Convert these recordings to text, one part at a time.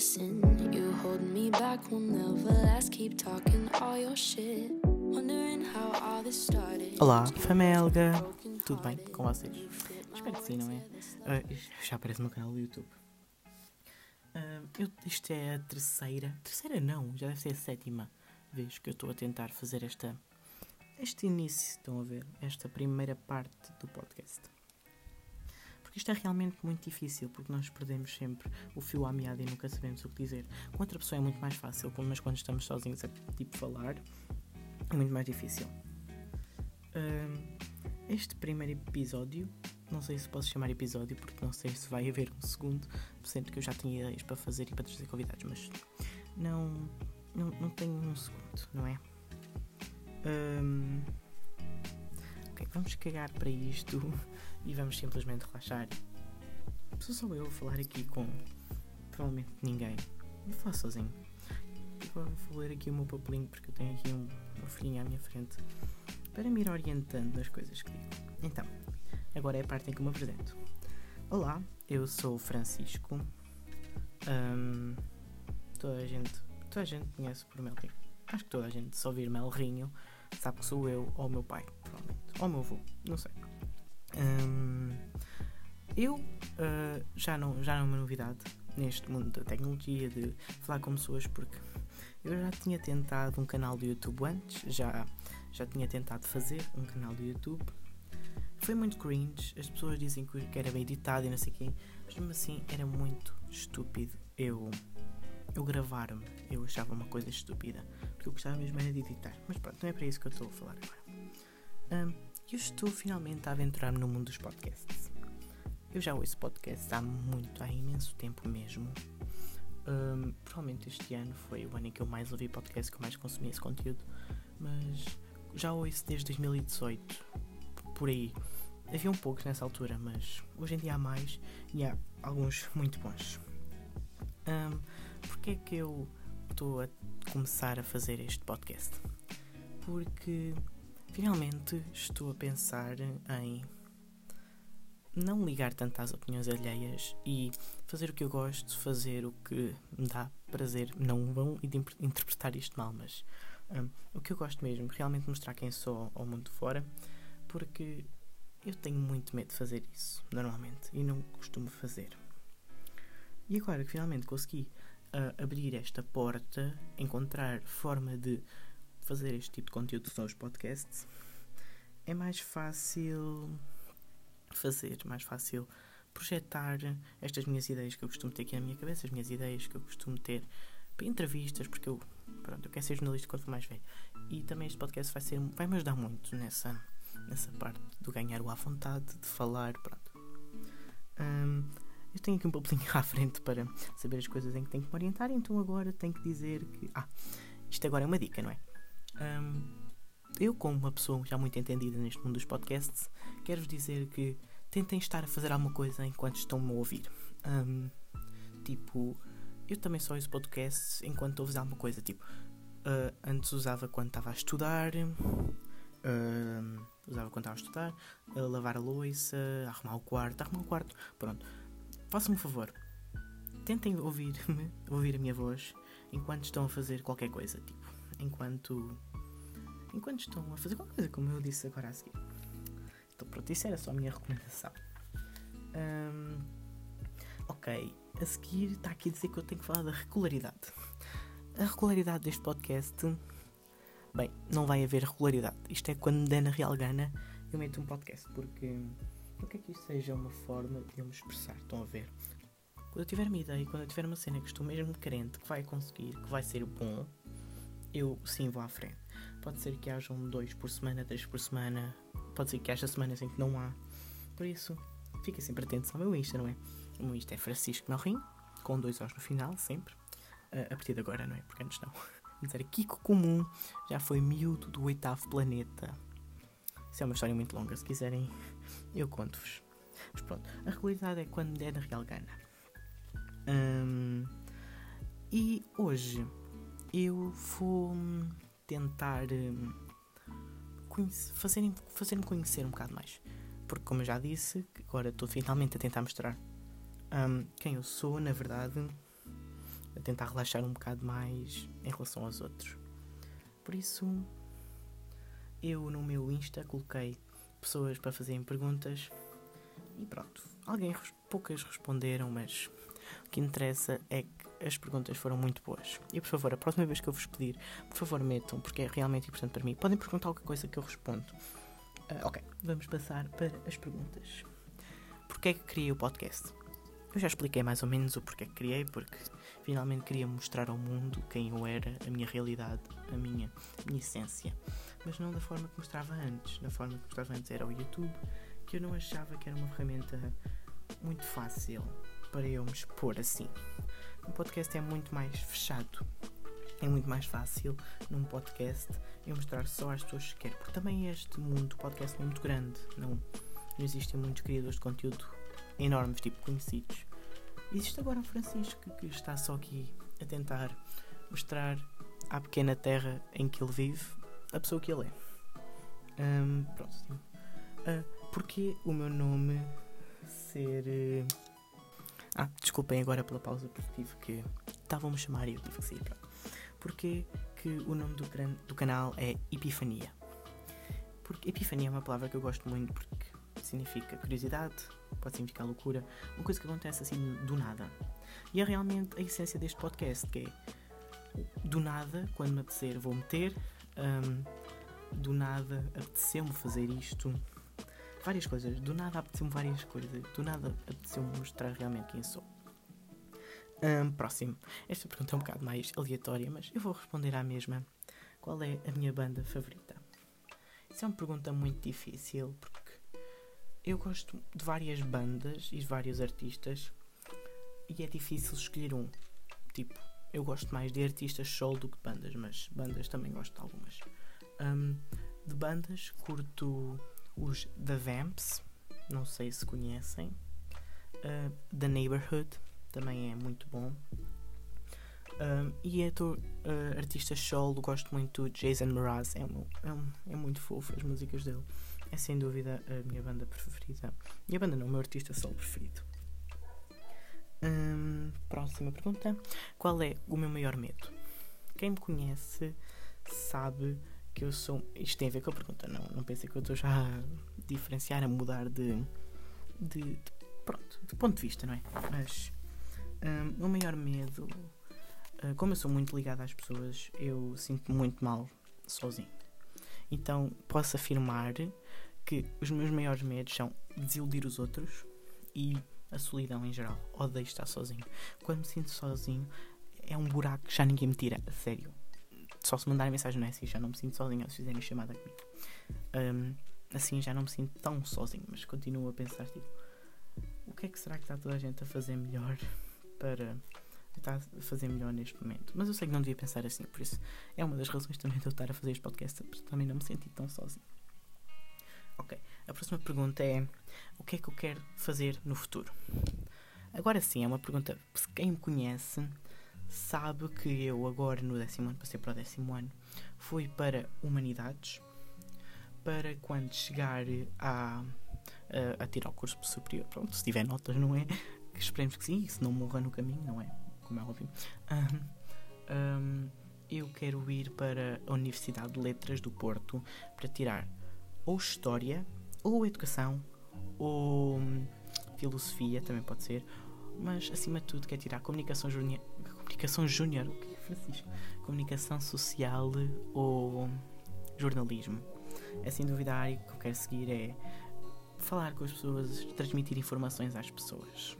listen. You hold me back, never last. Keep talking all your shit. Wondering how all this started. Olá, Famelga! Tudo bem com vocês? Espero que sim, não é? Isto já aparece no meu canal do YouTube. Ah, eu- isto é a terceira. Terceira não, já deve ser a sétima vez que eu estou a tentar fazer esta. Este início, estão a ver? Esta primeira parte do podcast. Porque isto é realmente muito difícil, porque nós perdemos sempre o fio à meada e nunca sabemos o que dizer. Com outra pessoa é muito mais fácil, mas quando estamos sozinhos a tipo falar é muito mais difícil. Ahm, este primeiro episódio, não sei se posso chamar episódio, porque não sei se vai haver um segundo, sendo que eu já tinha ideias para fazer e para trazer convidados, mas não, não, não tenho um segundo, não é? Ahm, ok, vamos cagar para isto e vamos simplesmente relaxar. Sou só eu a falar aqui com provavelmente ninguém. Vou falar sozinho. Vou, vou ler aqui o meu papelinho porque eu tenho aqui um, uma folhinha à minha frente para me ir orientando nas coisas que digo. Então, agora é a parte em que me apresento. Olá, eu sou o Francisco. Ahm, toda a gente, toda a gente conhece por Melrinho. Acho que toda a gente, se ouvir Melrinho, sabe que sou eu ou o meu pai, provavelmente. Ou o meu avô, não sei. Ahm, eu ah, já, não, já não é uma novidade neste mundo da tecnologia, de falar com pessoas, porque eu já tinha tentado um canal do YouTube antes, já, já tinha tentado fazer um canal do YouTube. Foi muito cringe, as pessoas dizem que era bem editado e não sei quem, mas mesmo assim era muito estúpido eu, eu gravar-me. Eu achava uma coisa estúpida, porque eu gostava mesmo era de editar. Mas pronto, não é para isso que eu estou a falar agora. Ahm, eu estou finalmente a aventurar-me no mundo dos podcasts. Eu já ouço podcasts há muito, há imenso tempo mesmo. Ahm, provavelmente este ano foi o ano em que eu mais ouvi podcasts, que eu mais consumi esse conteúdo, mas já ouço desde 2018, por aí. Havia um poucos nessa altura, mas hoje em dia há mais e há alguns muito bons. Um, Porquê é que eu estou a começar a fazer este podcast? Porque finalmente estou a pensar em não ligar tanto às opiniões alheias e fazer o que eu gosto, fazer o que me dá prazer. Não vão inter- interpretar isto mal, mas hum, o que eu gosto mesmo, realmente mostrar quem sou ao mundo fora, porque eu tenho muito medo de fazer isso, normalmente, e não costumo fazer. E agora que finalmente consegui ah, abrir esta porta, encontrar forma de fazer este tipo de conteúdo são os podcasts, é mais fácil fazer, mais fácil projetar estas minhas ideias que eu costumo ter aqui na minha cabeça, as minhas ideias que eu costumo ter para entrevistas, porque eu, pronto, eu quero ser jornalista quando for mais velho. E também este podcast vai, ser, vai me ajudar muito nessa, nessa parte do ganhar o à vontade, de falar, pronto. Hum, eu tenho aqui um papelinho à frente para saber as coisas em que tenho que me orientar, então agora tenho que dizer que. Ah, isto agora é uma dica, não é? Hum, eu, como uma pessoa já muito entendida neste mundo dos podcasts, quero-vos dizer que tentem estar a fazer alguma coisa enquanto estão-me a ouvir. Hum, tipo, eu também só ouço podcasts enquanto fazer alguma coisa. Tipo, ah, antes usava quando estava a estudar, ah, usava quando estava a estudar, a lavar a louça, a arrumar o quarto, arrumar o quarto. Pronto, façam-me um favor. Tentem ouvir-me, ouvir a minha voz enquanto estão a fazer qualquer coisa. Tipo, enquanto enquanto estão a fazer qualquer coisa, como eu disse agora a seguir. Então pronto, isso era só a minha recomendação. Hum, ok, a seguir está aqui a dizer que eu tenho que falar da regularidade. A regularidade deste podcast, bem, não vai haver regularidade. Isto é quando me der na real gana, eu meto um podcast, porque não quero que isto seja uma forma de eu me expressar, estão a ver? Quando eu tiver uma ideia, quando eu tiver uma cena que estou mesmo carente, que vai conseguir, que vai ser bom, eu sim vou à frente. Pode ser que haja um dois por semana, três por semana. Pode ser que haja semanas em que não há. Por isso, fiquem sempre atentos ao meu Insta, não é? O meu Insta é Francisco Melrim, com dois Os no final, sempre. Ah, a partir de agora, não é? Porque antes não. Antes era Kiko Comum, já foi miúdo do oitavo planeta. Isso é uma história muito longa, se quiserem, eu conto-vos. Mas pronto, a regularidade é quando der na real gana. E hoje eu vou tentar hum, fazerem conhecer um bocado mais. Porque, como eu já disse, agora estou finalmente a tentar mostrar um, quem eu sou, na verdade, a tentar relaxar um bocado mais em relação aos outros. Por isso, eu no meu Insta coloquei pessoas para fazerem perguntas e pronto. Alguém, poucas responderam, mas o que interessa é que as perguntas foram muito boas. E por favor, a próxima vez que eu vos pedir, por favor metam, porque é realmente importante para mim. Podem perguntar qualquer coisa que eu respondo. Uh, ok, vamos passar para as perguntas. Porquê é que criei o podcast? Eu já expliquei mais ou menos o porquê que criei, porque finalmente queria mostrar ao mundo quem eu era, a minha realidade, a minha, a minha essência. Mas não da forma que mostrava antes. Da forma que mostrava antes era o YouTube, que eu não achava que era uma ferramenta muito fácil para eu me expor assim. Um podcast é muito mais fechado. É muito mais fácil num podcast eu mostrar só às pessoas que quero. Porque também este mundo do podcast é muito grande. Não, não existem muitos criadores de conteúdo enormes, tipo conhecidos. Existe agora um Francisco que está só aqui a tentar mostrar à pequena terra em que ele vive a pessoa que ele é. Um, pronto. Uh, porque o meu nome ser. Uh... Ah, desculpem agora pela pausa, porque tive que. Estavam-me a chamar e eu tive que sair. Porque que o nome do, do canal é Epifania. Porque Epifania é uma palavra que eu gosto muito porque significa curiosidade, pode significar loucura, uma coisa que acontece assim do nada. E é realmente a essência deste podcast, que é do nada, quando me apetecer, vou meter, um, do nada apeteceu-me fazer isto, várias coisas, do nada apeteceu-me várias coisas, do nada apeteceu-me mostrar realmente quem sou. Um, próximo. Esta pergunta é um bocado mais aleatória, mas eu vou responder à mesma. Qual é a minha banda favorita? Isso é uma pergunta muito difícil porque eu gosto de várias bandas e de vários artistas e é difícil escolher um. Tipo, eu gosto mais de artistas solo do que bandas, mas bandas também gosto de algumas. Um, de bandas curto os The Vamps, não sei se conhecem. Uh, The Neighborhood também é muito bom. Um, e é do uh, artista solo, gosto muito do Jason Mraz, é, um, é, um, é muito fofo as músicas dele é sem dúvida a minha banda preferida. Minha banda não, o meu artista solo preferido. Próxima pergunta. Qual é o meu maior medo? Quem me conhece sabe que eu sou. Isto tem a ver com a pergunta, não, não pensei que eu estou já a diferenciar, a mudar de, de, de pronto, de ponto de vista, não é? Mas um, o maior medo, uh, como eu sou muito ligado às pessoas, eu sinto muito mal sozinho. Então posso afirmar que os meus maiores medos são desiludir os outros e a solidão em geral. Odeio estar sozinho. Quando me sinto sozinho, é um buraco que já ninguém me tira, a sério. Só se mandarem mensagem no S já não me sinto sozinho, ou se fizerem chamada comigo. Um, assim já não me sinto tão sozinho, mas continuo a pensar, tipo, o que é que será que está toda a gente a fazer melhor para estar a fazer melhor neste momento? Mas eu sei que não devia pensar assim, por isso é uma das razões também de eu estar a fazer este podcast, porque também não me senti tão sozinho. Ok, a próxima pergunta é: o que é que eu quero fazer no futuro? Agora sim, é uma pergunta. Quem me conhece sabe que eu, agora no décimo ano, passei para o décimo ano, fui para Humanidades para quando chegar a, a, a tirar o curso superior. Pronto, se tiver notas, não é? Que esperemos que sim, se não morra no caminho, não é? Como é óbvio. Um, um, eu quero ir para a Universidade de Letras do Porto para tirar ou história, ou educação, ou hum, filosofia, também pode ser, mas acima de tudo quer tirar comunicação comunicação júnior, o que é Francisco? Comunicação social ou jornalismo. É sem dúvida a área que eu quero seguir é falar com as pessoas, transmitir informações às pessoas.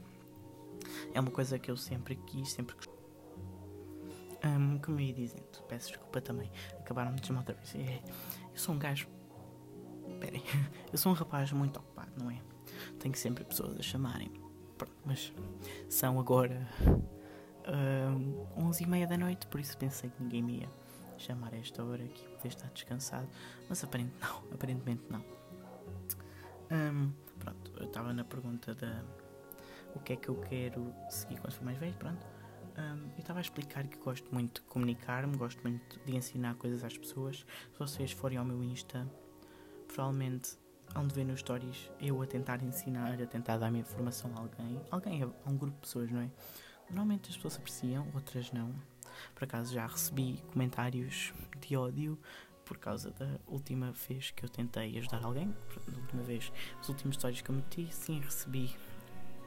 É uma coisa que eu sempre quis, sempre que um, como eu ia dizendo, peço desculpa também, acabaram de chamar outra vez. É, eu sou um gajo Esperem, eu sou um rapaz muito ocupado, não é? Tenho sempre pessoas a chamarem. Pronto, mas são agora uh, 11 e meia da noite, por isso pensei que ninguém me ia chamar a esta hora aqui, poder estar descansado. Mas aparentemente não, aparentemente não. Um, pronto, eu estava na pergunta da o que é que eu quero seguir quando for mais velho, pronto. Um, eu estava a explicar que gosto muito de comunicar-me, gosto muito de ensinar coisas às pessoas. Se vocês forem ao meu Insta, provavelmente hão de ver nos stories eu a tentar ensinar, a tentar dar minha informação a alguém. Alguém, a um grupo de pessoas, não é? Normalmente as pessoas apreciam, outras não. Por acaso já recebi comentários de ódio por causa da última vez que eu tentei ajudar alguém. Da última vez, os últimos stories que eu meti, sim, recebi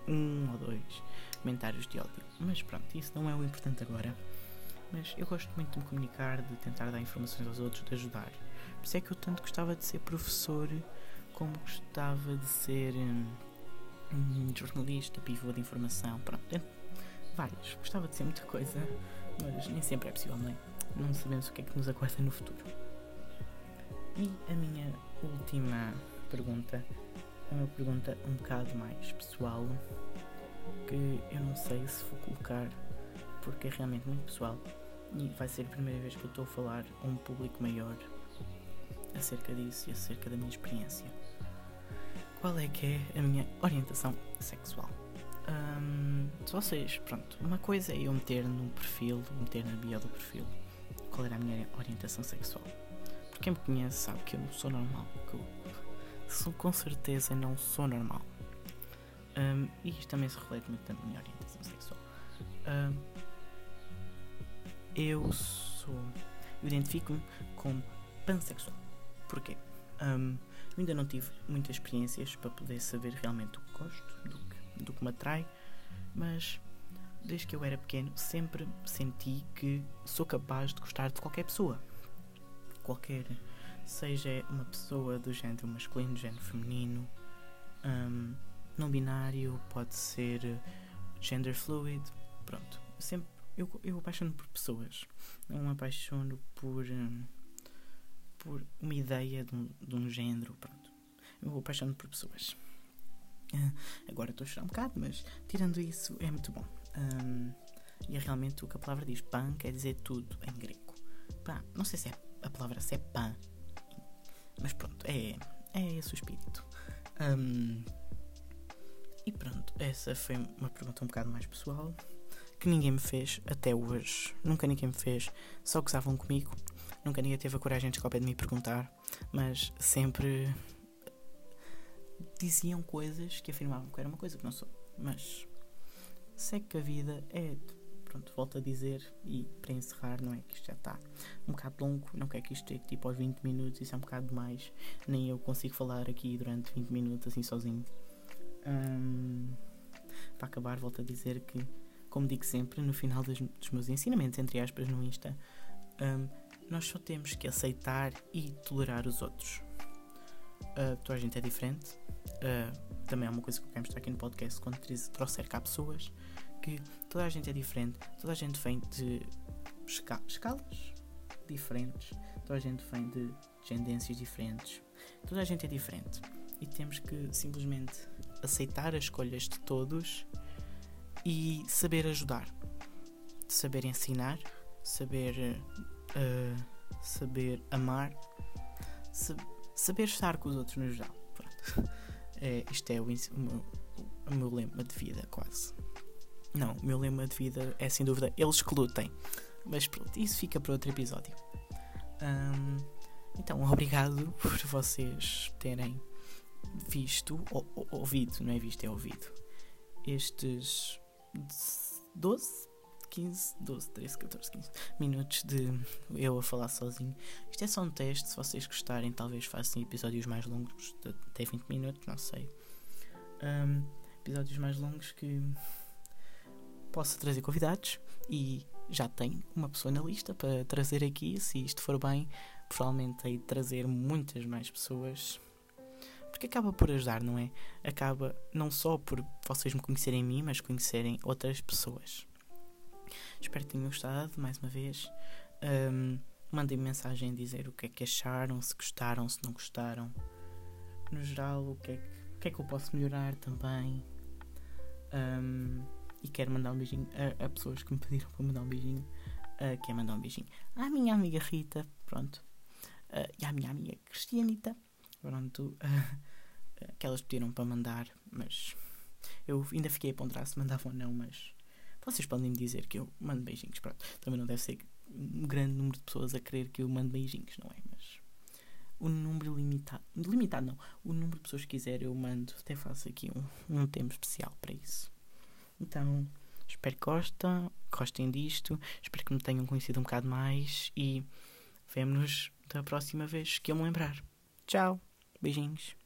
um ou dois comentários de ódio. Mas pronto, isso não é o importante agora. Mas eu gosto muito de me comunicar, de tentar dar informações aos outros, de ajudar. Por isso é que eu tanto gostava de ser professor como gostava de ser hum, um, jornalista, pivô de informação, pronto, vários. Gostava de ser muita coisa, mas nem sempre é possível, não é? Não sabemos o que é que nos aguarda no futuro. E a minha última pergunta é uma pergunta um bocado mais pessoal, que eu não sei se vou colocar porque é realmente muito pessoal e vai ser a primeira vez que eu estou a falar a um público maior acerca disso e acerca da minha experiência. Qual é que é a minha orientação sexual? Um, se vocês, pronto, uma coisa é eu meter no perfil, meter na bio do perfil qual era a minha orientação sexual. Porque quem me conhece sabe que eu não sou normal, que eu sou, com certeza não sou normal. Um, e isto também se reflete muito na minha orientação sexual. Um, eu sou. Identifico-me como pansexual. Porquê? Eu ainda não tive muitas experiências para poder saber realmente o que gosto, do que, do que me atrai, mas desde que eu era pequeno sempre senti que sou capaz de gostar de qualquer pessoa. Qualquer, seja uma pessoa do género masculino, do género feminino, um, não binário, pode ser gender fluid, pronto. Sempre eu, eu apaixono por pessoas, não apaixono por. Um, por uma ideia de um, de um género, pronto. Eu vou apaixonando por pessoas. Agora estou a chorar um bocado, mas tirando isso é muito bom. Um, e é realmente o que a palavra diz. Pan quer dizer tudo em grego. Pá, não sei se é a palavra se é pan, mas pronto, é, é esse o espírito. Um, e pronto, essa foi uma pergunta um bocado mais pessoal que ninguém me fez até hoje. Nunca ninguém me fez, só gozavam comigo. Nunca ninguém teve a coragem de chegar de me perguntar, mas sempre diziam coisas que afirmavam que era uma coisa que não sou. Mas sei que a vida é. Pronto, volto a dizer e para encerrar, não é que isto já está um bocado longo, não quer que isto chegue tipo aos 20 minutos, isso é um bocado demais. Nem eu consigo falar aqui durante 20 minutos assim sozinho. Um, para acabar, volto a dizer que, como digo sempre, no final dos, dos meus ensinamentos, entre aspas, no Insta, um, nós só temos que aceitar e tolerar os outros. Uh, toda a gente é diferente. Uh, também é uma coisa que eu quero mostrar aqui no podcast quando trouxer cá pessoas que toda a gente é diferente, toda a gente vem de esca escalas diferentes, toda a gente vem de tendências diferentes, toda a gente é diferente e temos que simplesmente aceitar as escolhas de todos e saber ajudar, saber ensinar, saber uh, saber amar, saber estar com os outros no geral. É, isto é o, o, meu, o, meu, lema de vida, quase. Não, o meu lema de vida é sem dúvida eles que lutem. Mas pronto, isso fica para outro episódio. Um, então, obrigado por vocês terem visto, ou, ou, ouvido, não é visto, é ouvido, estes 12 15, 12, 13, 14, 15 minutos de eu a falar sozinho. Isto é só um teste, se vocês gostarem, talvez façam episódios mais longos, até 20 minutos, não sei. Um, episódios mais longos que possa trazer convidados e já tenho uma pessoa na lista para trazer aqui, se isto for bem, provavelmente de trazer muitas mais pessoas. Porque acaba por ajudar, não é? Acaba não só por vocês me conhecerem a mim, mas conhecerem outras pessoas. Espero que tenham gostado, mais uma vez. Um, mandem mensagem a dizer o que é que acharam, se gostaram, se não gostaram. No geral, o que é que, que, é que eu posso melhorar também. Um, e quero mandar um beijinho a, a, pessoas que me pediram para mandar um beijinho. Uh, quero mandar um beijinho à minha amiga Rita, pronto. Uh, e à minha amiga Cristianita, pronto. Uh, que elas pediram para mandar, mas eu ainda fiquei a ponderar se mandavam ou não, mas vocês podem me dizer que eu mando beijinhos. Pronto, também não deve ser um grande número de pessoas a querer que eu mande beijinhos, não é? Mas o número limitado. limitado não. O número de pessoas que quiser eu mando. Até faço aqui um, um tempo especial para isso. Então, espero que gostem, gostem disto. Espero que me tenham conhecido um bocado mais. E vemo-nos da próxima vez que eu me lembrar. Tchau. Beijinhos.